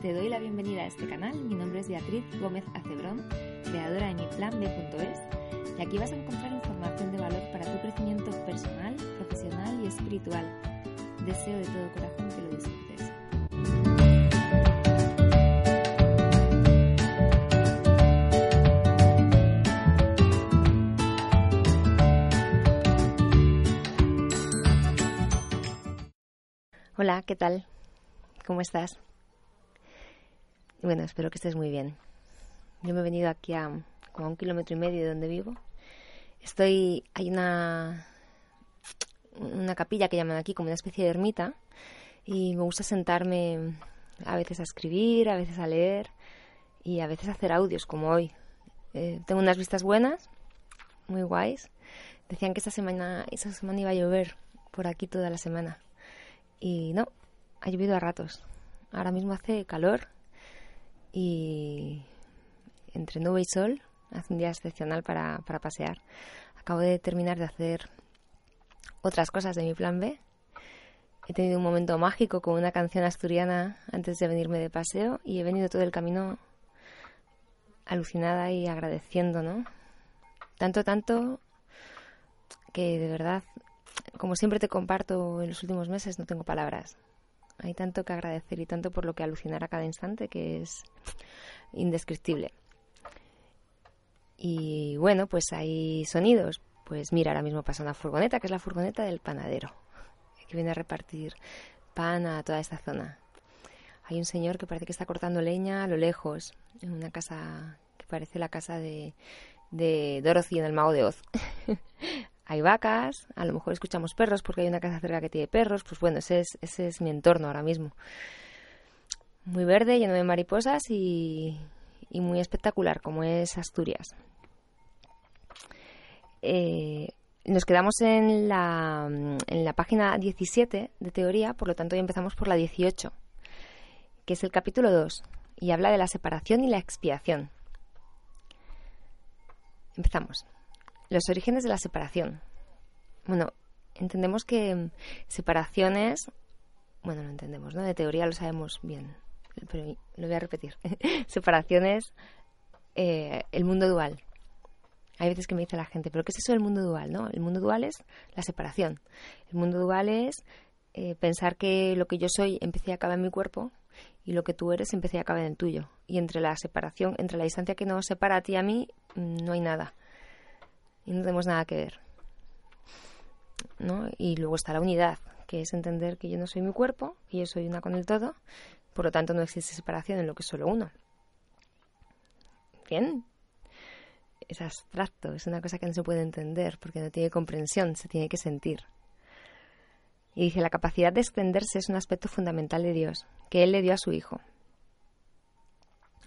Te doy la bienvenida a este canal. Mi nombre es Beatriz Gómez Acebrón, creadora de miplanb.es y aquí vas a encontrar información de valor para tu crecimiento personal, profesional y espiritual. Deseo de todo corazón que lo disfrutes. Hola, ¿qué tal? ¿Cómo estás? Bueno, espero que estés muy bien. Yo me he venido aquí a como a un kilómetro y medio de donde vivo. Estoy, hay una una capilla que llaman aquí como una especie de ermita y me gusta sentarme a veces a escribir, a veces a leer y a veces a hacer audios como hoy. Eh, tengo unas vistas buenas, muy guays. Decían que esta semana, esta semana iba a llover por aquí toda la semana. Y no, ha llovido a ratos. Ahora mismo hace calor y entre nube y sol hace un día excepcional para, para pasear. Acabo de terminar de hacer otras cosas de mi plan B. He tenido un momento mágico con una canción asturiana antes de venirme de paseo y he venido todo el camino alucinada y agradeciendo, ¿no? Tanto, tanto que de verdad como siempre te comparto en los últimos meses, no tengo palabras. Hay tanto que agradecer y tanto por lo que alucinar a cada instante que es indescriptible. Y bueno, pues hay sonidos. Pues mira, ahora mismo pasa una furgoneta, que es la furgoneta del panadero, que viene a repartir pan a toda esta zona. Hay un señor que parece que está cortando leña a lo lejos, en una casa que parece la casa de, de Dorothy en el Mago de Oz. hay vacas, a lo mejor escuchamos perros porque hay una casa cerca que tiene perros, pues bueno, ese es, ese es mi entorno ahora mismo. Muy verde, lleno de mariposas y, y muy espectacular, como es Asturias. Eh, nos quedamos en la, en la página 17 de teoría, por lo tanto hoy empezamos por la 18, que es el capítulo 2, y habla de la separación y la expiación. Empezamos. Los orígenes de la separación. Bueno, entendemos que separaciones, bueno, lo entendemos, ¿no? De teoría lo sabemos bien, pero lo voy a repetir. separaciones, eh, el mundo dual. Hay veces que me dice la gente, ¿pero qué es eso del mundo dual? ¿no? El mundo dual es la separación. El mundo dual es eh, pensar que lo que yo soy empieza y acaba en mi cuerpo y lo que tú eres empieza y acaba en el tuyo. Y entre la separación, entre la distancia que nos separa a ti y a mí, mm, no hay nada y no tenemos nada que ver. ¿no? Y luego está la unidad, que es entender que yo no soy mi cuerpo, que yo soy una con el todo, por lo tanto no existe separación en lo que es solo uno. Bien. Es abstracto, es una cosa que no se puede entender porque no tiene comprensión, se tiene que sentir. Y dice, la capacidad de extenderse es un aspecto fundamental de Dios, que Él le dio a su Hijo.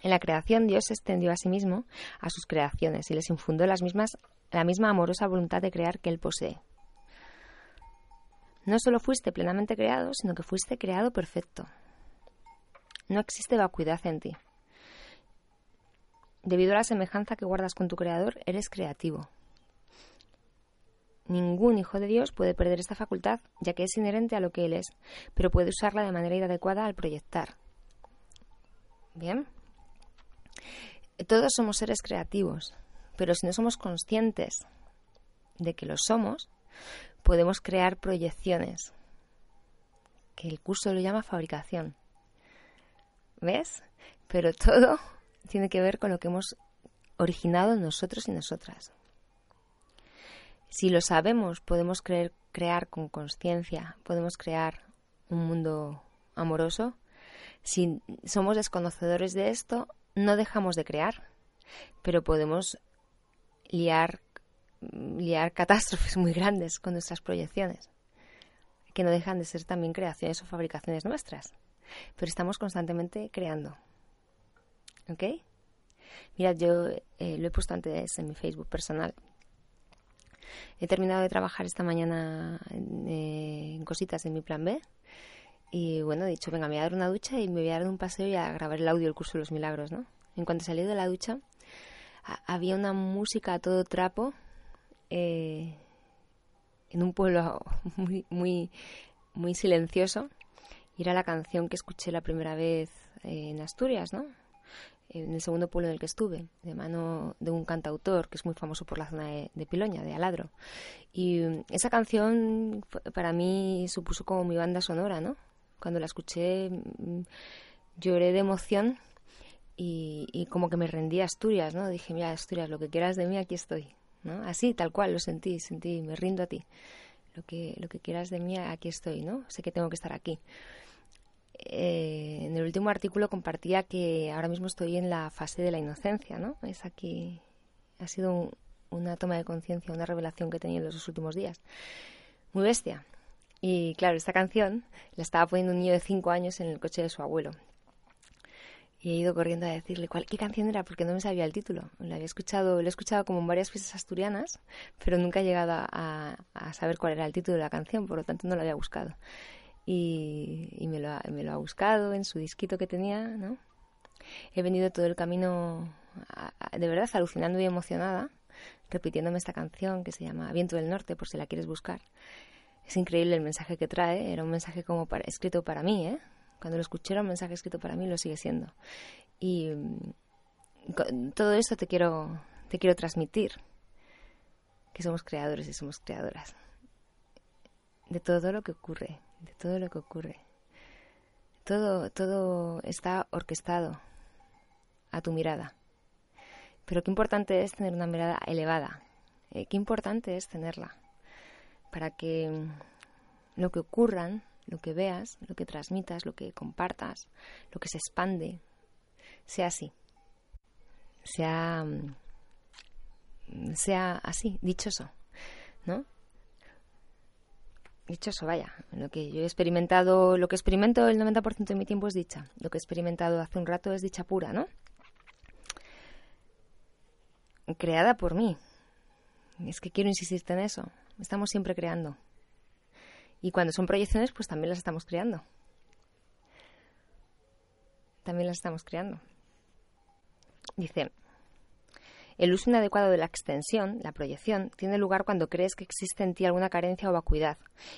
En la creación Dios se extendió a sí mismo a sus creaciones y les infundó las mismas la misma amorosa voluntad de crear que Él posee. No solo fuiste plenamente creado, sino que fuiste creado perfecto. No existe vacuidad en ti. Debido a la semejanza que guardas con tu Creador, eres creativo. Ningún hijo de Dios puede perder esta facultad, ya que es inherente a lo que Él es, pero puede usarla de manera inadecuada al proyectar. Bien. Todos somos seres creativos, pero si no somos conscientes de que lo somos, podemos crear proyecciones, que el curso lo llama fabricación. ¿Ves? Pero todo tiene que ver con lo que hemos originado nosotros y nosotras. Si lo sabemos, podemos crear con conciencia, podemos crear un mundo amoroso. Si somos desconocedores de esto, no dejamos de crear, pero podemos liar, liar catástrofes muy grandes con nuestras proyecciones. que no dejan de ser también creaciones o fabricaciones nuestras. Pero estamos constantemente creando. ¿Ok? Mira, yo eh, lo he puesto antes en mi Facebook personal. He terminado de trabajar esta mañana en, eh, en cositas en mi plan B. Y bueno, he dicho, venga, me voy a dar una ducha y me voy a dar un paseo y a grabar el audio del curso de los milagros, ¿no? En cuanto salí de la ducha, había una música a todo trapo eh, en un pueblo muy, muy, muy silencioso. Y era la canción que escuché la primera vez en Asturias, ¿no? En el segundo pueblo en el que estuve, de mano de un cantautor que es muy famoso por la zona de, Piloña, de Aladro. Y esa canción para mí supuso como mi banda sonora, ¿no? Cuando la escuché mm, lloré de emoción y, como que me rendí a Asturias, ¿no? Dije, mira, Asturias, lo que quieras de mí, aquí estoy. ¿no? Así, tal cual, lo sentí, sentí, me rindo a ti. Lo que, lo que quieras de mí, aquí estoy, ¿no? Sé que tengo que estar aquí. Eh, en el último artículo compartía que ahora mismo estoy en la fase de la inocencia, ¿no? Es aquí, ha sido una toma de conciencia, una revelación que he tenido en los últimos días. Muy bestia. Y claro, esta canción la estaba poniendo un niño de cinco años en el coche de su abuelo y he ido corriendo a decirle cuál, qué canción era porque no me sabía el título. Lo había escuchado, lo he escuchado como en varias fiestas asturianas, pero nunca he llegado a, saber cuál era el título de la canción, por lo tanto no lo había buscado. Y, me, lo ha, buscado en su disquito que tenía, ¿no? He venido todo el camino, de verdad, alucinando y emocionada, repitiéndome esta canción que se llama Viento del Norte, por si la quieres buscar. Es increíble el mensaje que trae, era un mensaje como escrito para mí, ¿eh? Cuando lo escuché era un mensaje escrito para mí, lo sigue siendo. Y mm, todo esto te quiero, te quiero transmitir, que somos creadores y somos creadoras. De todo lo que ocurre, de todo lo que ocurre. Todo, todo está orquestado a tu mirada. Pero qué importante es tener una mirada elevada. Eh, qué importante es tenerla. Para que lo que ocurran lo que veas, lo que transmitas, lo que compartas, lo que se expande, sea así. Sea, mm, sea así, dichoso, ¿no? Dichoso, vaya. Lo que yo he experimentado, lo que experimento el 90% de mi tiempo es dicha. Lo que he experimentado hace un rato es dicha pura, ¿no? Creada por mí. Es que quiero insistirte en eso. Estamos siempre creando. Y cuando son proyecciones, pues también las estamos creando. También las estamos creando. Dice, el uso inadecuado de la extensión, la proyección, tiene lugar cuando crees que existe en ti alguna carencia o vacuidad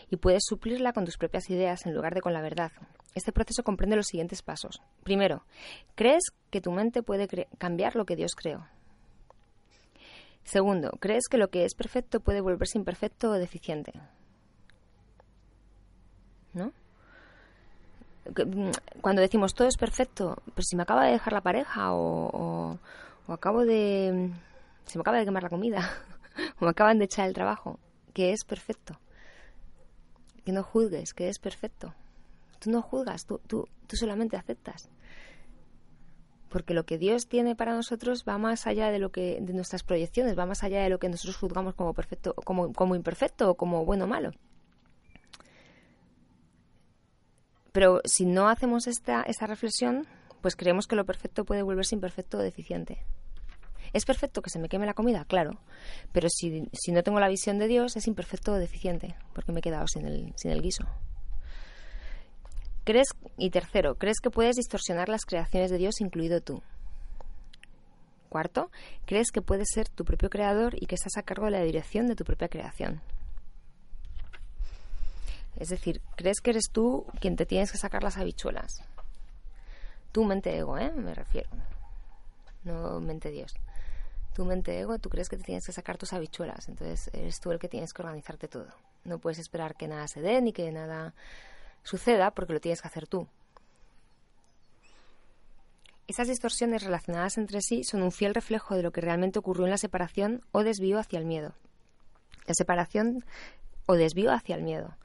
y puedes suplirla con tus propias ideas en lugar de con la verdad. Este proceso comprende los siguientes pasos. Primero, crees que tu mente puede cambiar lo que Dios creó. Segundo, crees que lo que es perfecto puede volverse imperfecto o deficiente. ¿no? Mm, cuando decimos todo es perfecto, pero si me acaba de dejar la pareja o, acabo de... se me acaba de quemar la comida o me acaban de echar el trabajo, que es perfecto. Que no juzgues, que es perfecto. Tú no juzgas, tú, tú, tú solamente aceptas. Porque lo que Dios tiene para nosotros va más allá de lo que de nuestras proyecciones, va más allá de lo que nosotros juzgamos como perfecto, como, como imperfecto o como bueno o malo. Pero si no hacemos esta, esta reflexión, pues creemos que lo perfecto puede volverse imperfecto o deficiente. ¿Es perfecto que se me queme la comida? Claro. Pero si, si no tengo la visión de Dios, es imperfecto o deficiente, porque me he quedado sin el, sin el guiso. ¿Crees, y tercero, ¿crees que puedes distorsionar las creaciones de Dios, incluido tú? Cuarto, ¿crees que puedes ser tu propio creador y que estás a cargo de la dirección de tu propia creación? Es decir, crees que eres tú quien te tienes que sacar las habichuelas. Tu mente ego, ¿eh? Me refiero. No mente Dios. Tu mente ego, tú crees que te tienes que sacar tus habichuelas. Entonces eres tú el que tienes que organizarte todo. No puedes esperar que nada se dé ni que nada suceda porque lo tienes que hacer tú. Esas distorsiones relacionadas entre sí son un fiel reflejo de lo que realmente ocurrió en la separación o desvío hacia el miedo. La separación o desvío hacia el miedo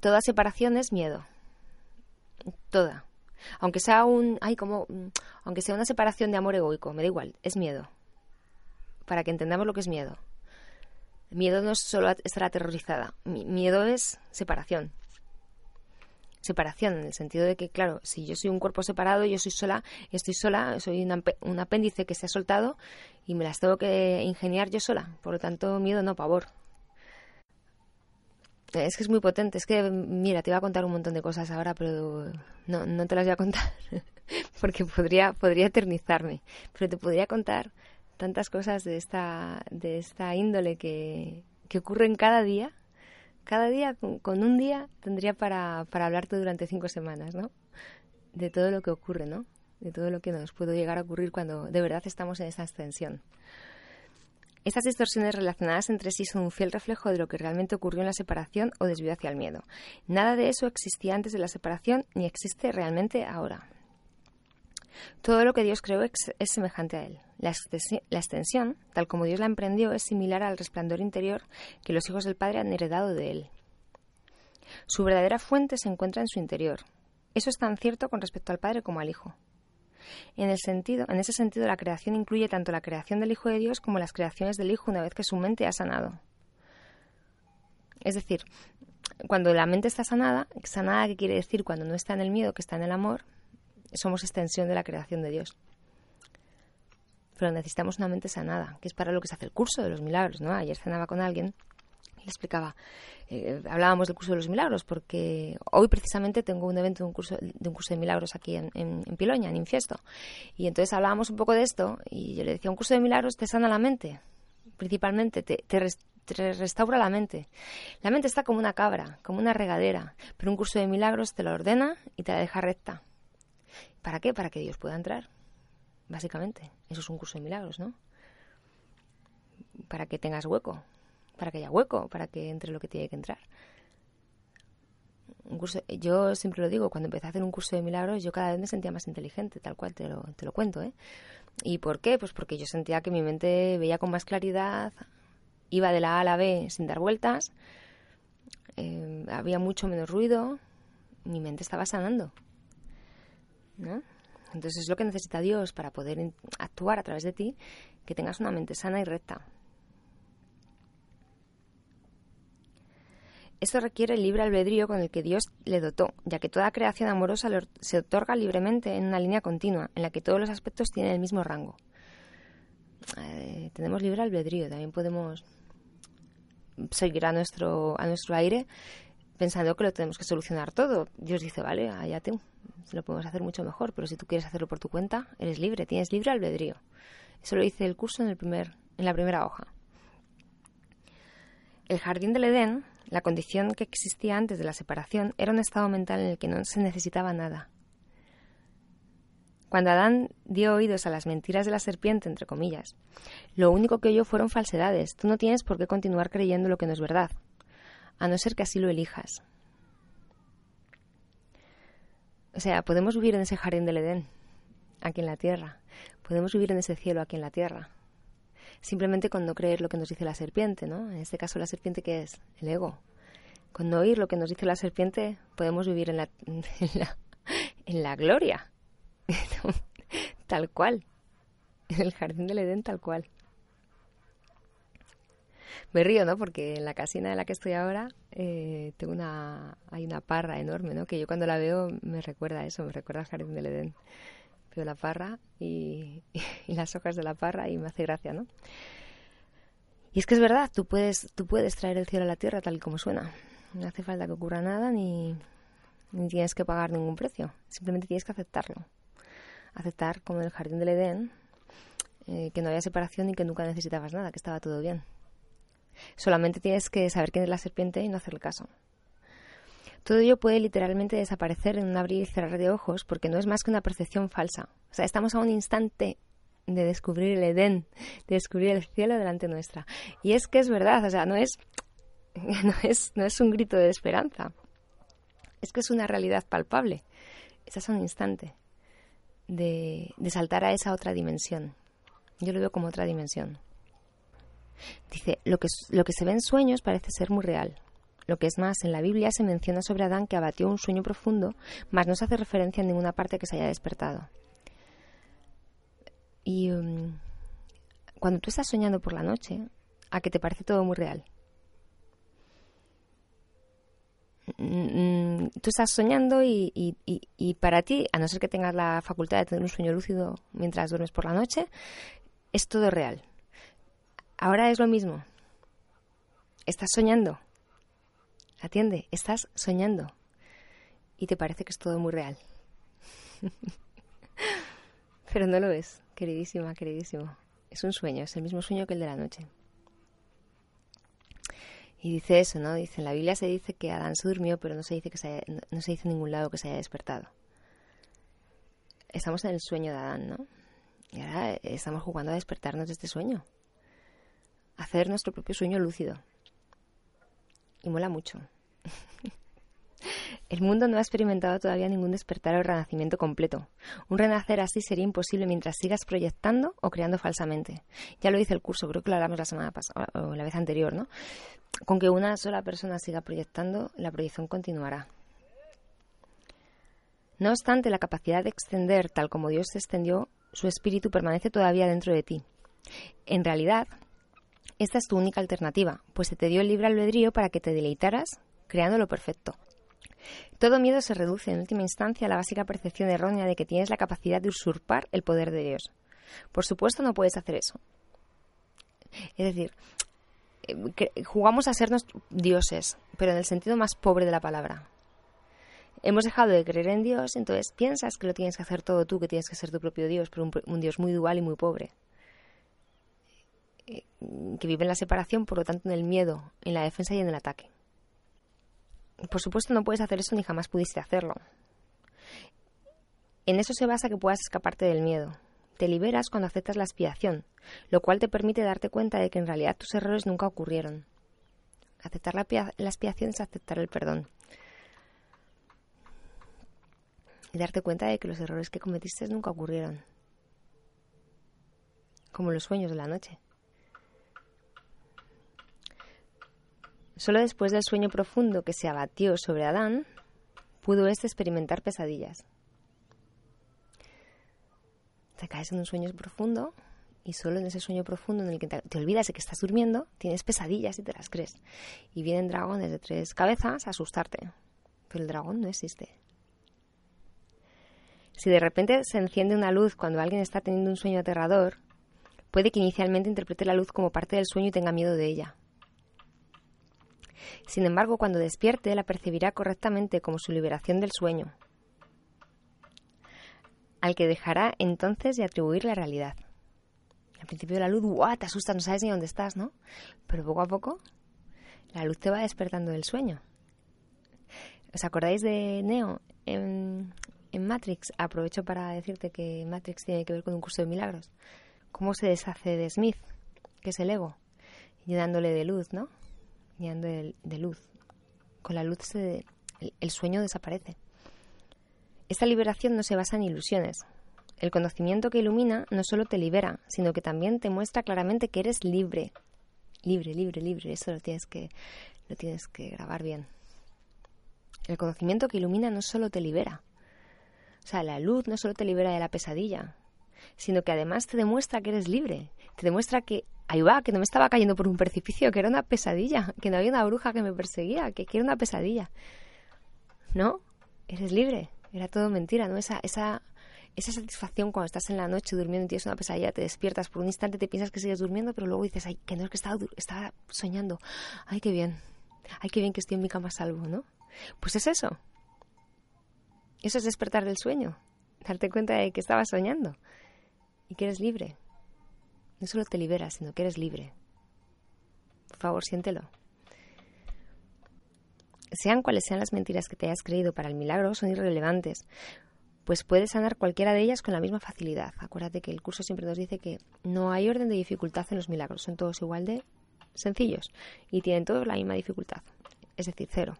toda separación es miedo. Toda. Aunque sea un, ay, como, aunque sea una separación de amor egoico, me da igual, es miedo. Para que entendamos lo que es miedo. Miedo no es solo estar aterrorizada, miedo es separación. Separación, en el sentido de que, claro, si yo soy un cuerpo separado, yo soy sola, estoy sola, soy un apéndice que se ha soltado y me las tengo que ingeniar yo sola. Por lo tanto, miedo no, pavor. Es que es muy potente. Es que, mira, te iba a contar un montón de cosas ahora, pero no, no te las voy a contar porque podría, podría eternizarme. Pero te podría contar tantas cosas de esta, de esta índole que, que ocurren cada día. Cada día, con, un día, tendría para, para hablarte durante cinco semanas, ¿no? De todo lo que ocurre, ¿no? De todo lo que nos puede llegar a ocurrir cuando de verdad estamos en esa ascensión. Estas distorsiones relacionadas entre sí son un fiel reflejo de lo que realmente ocurrió en la separación o desvío hacia el miedo. Nada de eso existía antes de la separación ni existe realmente ahora. Todo lo que Dios creó es, semejante a Él. La, extensión, tal como Dios la emprendió, es similar al resplandor interior que los hijos del Padre han heredado de Él. Su verdadera fuente se encuentra en su interior. Eso es tan cierto con respecto al Padre como al Hijo. En, el sentido, en ese sentido, la creación incluye tanto la creación del Hijo de Dios como las creaciones del Hijo una vez que su mente ha sanado. Es decir, cuando la mente está sanada, sanada que quiere decir cuando no está en el miedo, que está en el amor, somos extensión de la creación de Dios. Pero necesitamos una mente sanada, que es para lo que se hace el curso de los milagros, ¿no? Ayer cenaba con alguien le explicaba, eh, hablábamos del curso de los milagros, porque hoy precisamente tengo un evento de un curso de, un curso de milagros aquí en, en, Piloña, en Infiesto. Y entonces hablábamos un poco de esto y yo le decía, un curso de milagros te sana la mente, principalmente, te, te restaura la mente. La mente está como una cabra, como una regadera, pero un curso de milagros te la ordena y te la deja recta. ¿Para qué? Para que Dios pueda entrar, básicamente. Eso es un curso de milagros, ¿no? Para que tengas hueco, para que haya hueco, para que entre lo que tiene que entrar. Un curso, yo siempre lo digo, cuando empecé a hacer un curso de milagros, yo cada vez me sentía más inteligente, tal cual te lo, te lo cuento, ¿eh? ¿Y por qué? Pues porque yo sentía que mi mente veía con más claridad, iba de la A a la B sin dar vueltas, eh, había mucho menos ruido, mi mente estaba sanando. Entonces es lo que necesita Dios para poder actuar a través de ti, que tengas una mente sana y recta. Esto requiere el libre albedrío con el que Dios le dotó, ya que toda creación amorosa se otorga libremente en una línea continua, en la que todos los aspectos tienen el mismo rango. Eh, tenemos libre albedrío, también podemos seguir a nuestro, a nuestro aire pensando que lo tenemos que solucionar todo. Dios dice, vale, allá tú, lo podemos hacer mucho mejor, pero si tú quieres hacerlo por tu cuenta, eres libre, tienes libre albedrío. Eso lo dice el curso en, el primer, en la primera hoja. El jardín del Edén, la condición que existía antes de la separación, era un estado mental en el que no se necesitaba nada. Cuando Adán dio oídos a las mentiras de la serpiente, entre comillas, lo único que oyó fueron falsedades. Tú no tienes por qué continuar creyendo lo que no es verdad, a no ser que así lo elijas. O sea, podemos vivir en ese jardín del Edén, aquí en la tierra. Podemos vivir en ese cielo aquí en la tierra. Simplemente con no creer lo que nos dice la serpiente, ¿no? En este caso, la serpiente, ¿qué es? El ego. Con no oír lo que nos dice la serpiente, podemos vivir en la, en la, gloria. tal cual. En el jardín del Edén, tal cual me río, ¿no? Porque en la casina en la que estoy ahora eh, tengo una, hay una parra enorme, ¿no? Que yo cuando la veo me recuerda eso, me recuerda al jardín del Edén. Veo la parra y, las hojas de la parra y me hace gracia, ¿no? Y es que es verdad, tú puedes, tú puedes traer el cielo a la tierra tal y como suena. No hace falta que ocurra nada ni, ni tienes que pagar ningún precio. Simplemente tienes que aceptarlo. Aceptar, como en el jardín del Edén, eh, que no había separación y que nunca necesitabas nada, que estaba todo bien. Solamente tienes que saber quién es la serpiente y no hacerle caso. Todo ello puede literalmente desaparecer en un abrir y cerrar de ojos porque no es más que una percepción falsa. O sea, estamos a un instante de descubrir el Edén, de descubrir el cielo delante nuestra. Y es que es verdad, o sea, no es, no es, no es un grito de esperanza. Es que es una realidad palpable. Estás a un instante de, de saltar a esa otra dimensión. Yo lo veo como otra dimensión. Dice, lo que, lo que se ve en sueños parece ser muy real. Lo que es más, en la Biblia se menciona sobre Adán que abatió un sueño profundo, mas no se hace referencia en ninguna parte que se haya despertado. Y um, cuando tú estás soñando por la noche, a que te parece todo muy real. Mm, mm, tú estás soñando y, y, para ti, a no ser que tengas la facultad de tener un sueño lúcido mientras duermes por la noche, es todo real. Ahora es lo mismo. Estás soñando. Atiende, estás soñando. Y te parece que es todo muy real. Pero no lo es, queridísima, queridísimo. Es un sueño, es el mismo sueño que el de la noche. Y dice eso, ¿no? Dice, en la Biblia se dice que Adán se durmió, pero no se dice que se no, se dice en ningún lado que se haya despertado. Estamos en el sueño de Adán, ¿no? Y ahora estamos jugando a despertarnos de este sueño. Hacer nuestro propio sueño lúcido. Y mola mucho. El mundo no ha experimentado todavía ningún despertar o renacimiento completo. Un renacer así sería imposible mientras sigas proyectando o creando falsamente. Ya lo dice el curso, creo que lo hablamos la semana pasada o la vez anterior, ¿no? Con que una sola persona siga proyectando, la proyección continuará. No obstante, la capacidad de extender tal como Dios se extendió, su espíritu permanece todavía dentro de ti. En realidad, esta es tu única alternativa, pues se te dio el libre albedrío para que te deleitaras creando lo perfecto. Todo miedo se reduce en última instancia a la básica percepción errónea de que tienes la capacidad de usurpar el poder de Dios. Por supuesto no puedes hacer eso. Es decir, eh, jugamos a sernos dioses, pero en el sentido más pobre de la palabra. Hemos dejado de creer en Dios, entonces piensas que lo tienes que hacer todo tú, que tienes que ser tu propio Dios, pero un, Dios muy dual y muy pobre. Eh, que vive en la separación, por lo tanto en el miedo, en la defensa y en el ataque. Por supuesto no puedes hacer eso ni jamás pudiste hacerlo. En eso se basa que puedas escaparte del miedo. Te liberas cuando aceptas la expiación, lo cual te permite darte cuenta de que en realidad tus errores nunca ocurrieron. Aceptar la, expiación es aceptar el perdón. Y darte cuenta de que los errores que cometiste nunca ocurrieron. Como los sueños de la noche. Solo después del sueño profundo que se abatió sobre Adán, pudo éste experimentar pesadillas. Te caes en un sueño profundo y solo en ese sueño profundo en el que te, olvidas de que estás durmiendo, tienes pesadillas y te las crees. Y vienen dragones de tres cabezas a asustarte. Pero el dragón no existe. Si de repente se enciende una luz cuando alguien está teniendo un sueño aterrador, puede que inicialmente interprete la luz como parte del sueño y tenga miedo de ella. Sin embargo, cuando despierte, la percibirá correctamente como su liberación del sueño, al que dejará entonces de atribuir la realidad. Al principio la luz, ¡guau! Te asustas, no sabes ni dónde estás, ¿no? Pero poco a poco, la luz te va despertando del sueño. ¿Os acordáis de Neo en, en Matrix? Aprovecho para decirte que Matrix tiene que ver con un curso de milagros. ¿Cómo se deshace de Smith, que es el ego? Llenándole de luz, ¿no? De, luz. Con la luz el, sueño desaparece. Esta liberación no se basa en ilusiones. El conocimiento que ilumina no solo te libera, sino que también te muestra claramente que eres libre. Libre, libre, libre. Eso lo tienes que, lo tienes que grabar bien. El conocimiento que ilumina no solo te libera. O sea, la luz no solo te libera de la pesadilla, sino que además te demuestra que eres libre. Te demuestra que ahí va, que no me estaba cayendo por un precipicio, que era una pesadilla, que no había una bruja que me perseguía, que, era una pesadilla. ¿No? Eres libre. Era todo mentira, ¿no? Esa, esa, esa satisfacción cuando estás en la noche durmiendo y tienes una pesadilla, te despiertas, por un instante te piensas que sigues durmiendo, pero luego dices, ay, que no es que estaba, estaba soñando. Ay, qué bien. Ay, qué bien que estoy en mi cama salvo, ¿no? Pues es eso. Eso es despertar del sueño. Darte cuenta de que estabas soñando y que eres libre. No solo te liberas, sino que eres libre. Por favor, siéntelo. Sean cuales sean las mentiras que te hayas creído para el milagro, son irrelevantes, pues puedes sanar cualquiera de ellas con la misma facilidad. Acuérdate que el curso siempre nos dice que no hay orden de dificultad en los milagros, son todos igual de sencillos y tienen todos la misma dificultad, es decir, cero.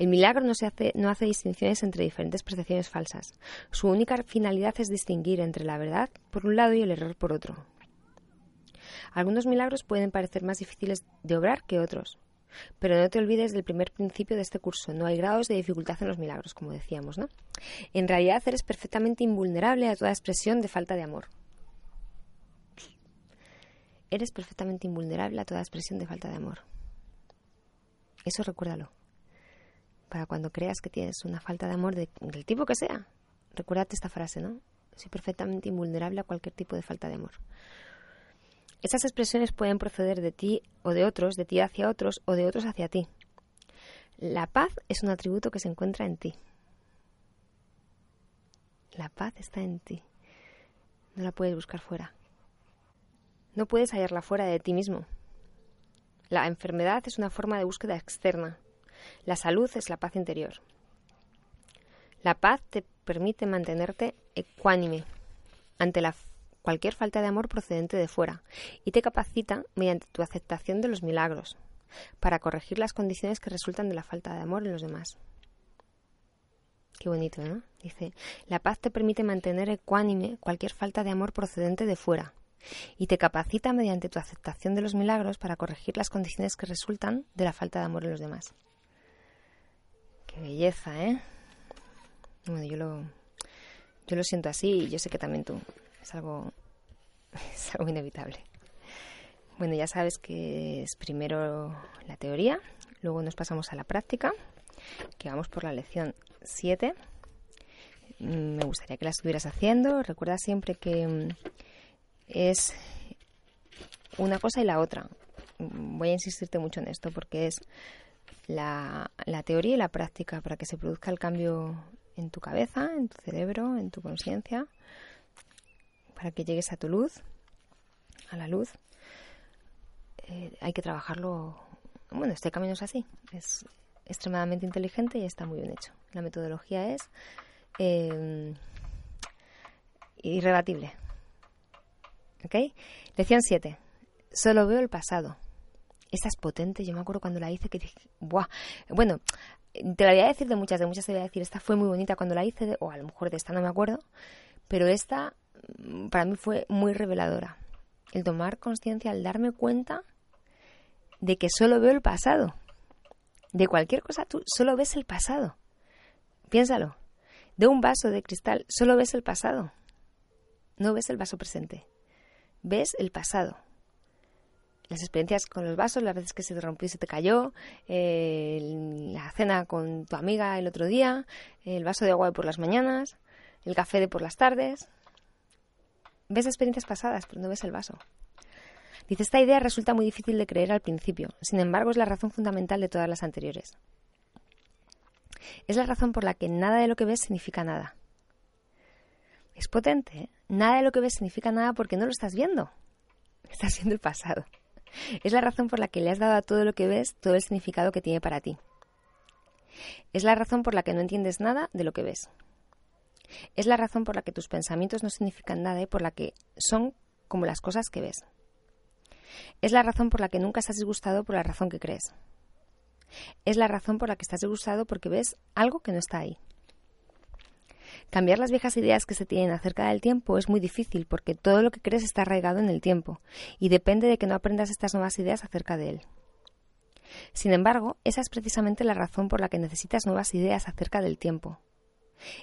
El milagro no, hace, hace distinciones entre diferentes percepciones falsas. Su única finalidad es distinguir entre la verdad por un lado y el error por otro. Algunos milagros pueden parecer más difíciles de obrar que otros, pero no te olvides del primer principio de este curso. No hay grados de dificultad en los milagros, como decíamos, ¿no? En realidad eres perfectamente invulnerable a toda expresión de falta de amor. eres perfectamente invulnerable a toda expresión de falta de amor. Eso recuérdalo. Para cuando creas que tienes una falta de amor del tipo que sea, recuérdate esta frase, ¿no? Soy perfectamente invulnerable a cualquier tipo de falta de amor. Esas expresiones pueden proceder de ti o de otros, de ti hacia otros o de otros hacia ti. La paz es un atributo que se encuentra en ti. La paz está en ti. No la puedes buscar fuera. No puedes hallarla fuera de ti mismo. La enfermedad es una forma de búsqueda externa. La salud es la paz interior. La paz te permite mantenerte ecuánime ante cualquier falta de amor procedente de fuera y te capacita mediante tu aceptación de los milagros para corregir las condiciones que resultan de la falta de amor en los demás. Qué bonito, ¿no? Dice, la paz te permite mantener ecuánime cualquier falta de amor procedente de fuera y te capacita mediante tu aceptación de los milagros para corregir las condiciones que resultan de la falta de amor en los demás. Qué belleza, ¿eh? Bueno, yo lo, yo lo siento así y yo sé que también tú. Es algo, es algo inevitable. Bueno, ya sabes que es primero la teoría, luego nos pasamos a la práctica, que vamos por la lección 7. Mm, me gustaría que la estuvieras haciendo. Recuerda siempre que mm, es una cosa y la otra. Mm, voy a insistirte mucho en esto porque es la, la teoría y la práctica para que se produzca el cambio en tu cabeza, en tu cerebro, en tu conciencia, para que llegues a tu luz, a la luz. Eh, hay que trabajarlo. Bueno, este camino es así. Es, extremadamente inteligente y está muy bien hecho. La metodología es eh, irrebatible. ¿Ok? Lección 7. Solo veo el pasado. Esta es potente. Yo me acuerdo cuando la hice que dije, ¡buah! Bueno, te la voy a decir de muchas, de muchas te voy a decir, esta fue muy bonita cuando la hice, o a lo mejor de esta no me acuerdo, pero esta mm, para mí fue muy reveladora. El tomar conciencia, el darme cuenta de que solo veo el pasado de cualquier cosa tú solo ves el pasado. Piénsalo. De un vaso de cristal solo ves el pasado. No ves el vaso presente. Ves el pasado. Las experiencias con los vasos, las veces que se te rompió y se te cayó, la cena con tu amiga el otro día, el vaso de agua de por las mañanas, el café de por las tardes. Ves experiencias pasadas, pero no ves el vaso. Dice, esta idea resulta muy difícil de creer al principio, sin embargo es la razón fundamental de todas las anteriores. Es la razón por la que nada de lo que ves significa nada. Es potente, ¿eh? Nada de lo que ves significa nada porque no lo estás viendo. Estás viendo el pasado. Es la razón por la que le has dado a todo lo que ves todo el significado que tiene para ti. Es la razón por la que no entiendes nada de lo que ves. Es la razón por la que tus pensamientos no significan nada y por la que son como las cosas que ves. Es la razón por la que nunca estás disgustado por la razón que crees. Es la razón por la que estás disgustado porque ves algo que no está ahí. Cambiar las viejas ideas que se tienen acerca del tiempo es muy difícil porque todo lo que crees está arraigado en el tiempo y depende de que no aprendas estas nuevas ideas acerca de él. Sin embargo, esa es precisamente la razón por la que necesitas nuevas ideas acerca del tiempo.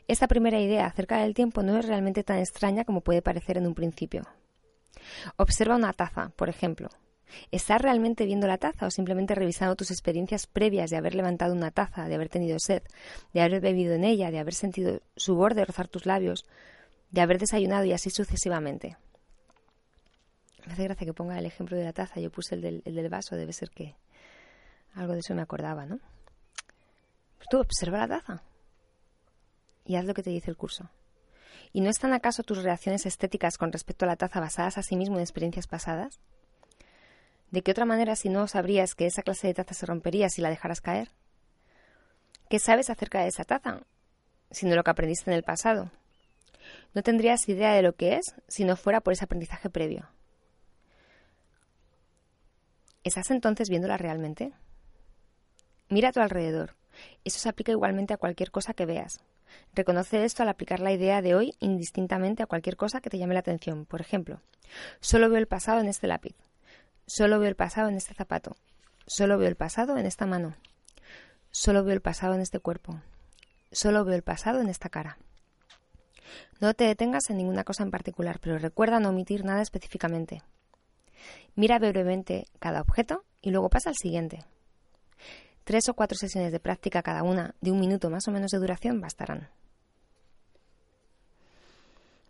Esta primera idea acerca del tiempo no es realmente tan extraña como puede parecer en un principio. Observa una taza, por ejemplo. ¿Estás realmente viendo la taza o simplemente revisando tus experiencias previas de haber levantado una taza, de haber tenido sed, de haber bebido en ella, de haber sentido su borde rozar tus labios, de haber desayunado y así sucesivamente? Me hace gracia que ponga el ejemplo de la taza. Yo puse el del, el del vaso, debe ser que algo de eso me acordaba, ¿no? Pues tú observa la taza y haz lo que te dice el curso. ¿Y no están acaso tus reacciones estéticas con respecto a la taza basadas a sí mismo en experiencias pasadas? ¿De qué otra manera si no sabrías que esa clase de taza se rompería si la dejaras caer? ¿Qué sabes acerca de esa taza? Sino lo que aprendiste en el pasado. No tendrías idea de lo que es si no fuera por ese aprendizaje previo. ¿Estás entonces viéndola realmente? Mira a tu alrededor. Eso se aplica igualmente a cualquier cosa que veas. Reconoce esto al aplicar la idea de hoy indistintamente a cualquier cosa que te llame la atención. Por ejemplo, solo veo el pasado en este lápiz. Solo veo el pasado en este zapato. Solo veo el pasado en esta mano. Solo veo el pasado en este cuerpo. Solo veo el pasado en esta cara. No te detengas en ninguna cosa en particular, pero recuerda no omitir nada específicamente. Mira brevemente cada objeto y luego pasa al siguiente. Tres o cuatro sesiones de práctica cada una de un minuto más o menos de duración bastarán.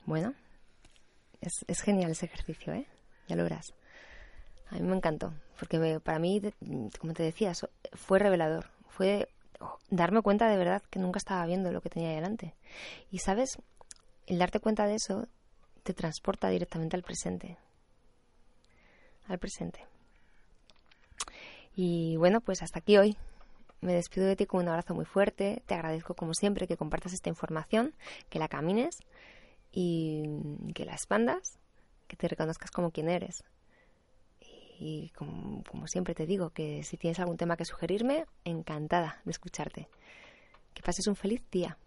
Bueno, es, genial ese ejercicio, ¿eh? Ya lo verás. A mí me encantó, porque para mí, como te decía, fue revelador. Fue darme cuenta de verdad que nunca estaba viendo lo que tenía delante. Y sabes, el darte cuenta de eso te transporta directamente al presente. Al presente. Y bueno, pues hasta aquí hoy. Me despido de ti con un abrazo muy fuerte. Te agradezco como siempre que compartas esta información, que la camines y que la expandas, que te reconozcas como quien eres. Y como, siempre te digo, que si tienes algún tema que sugerirme, encantada de escucharte. Que pases un feliz día.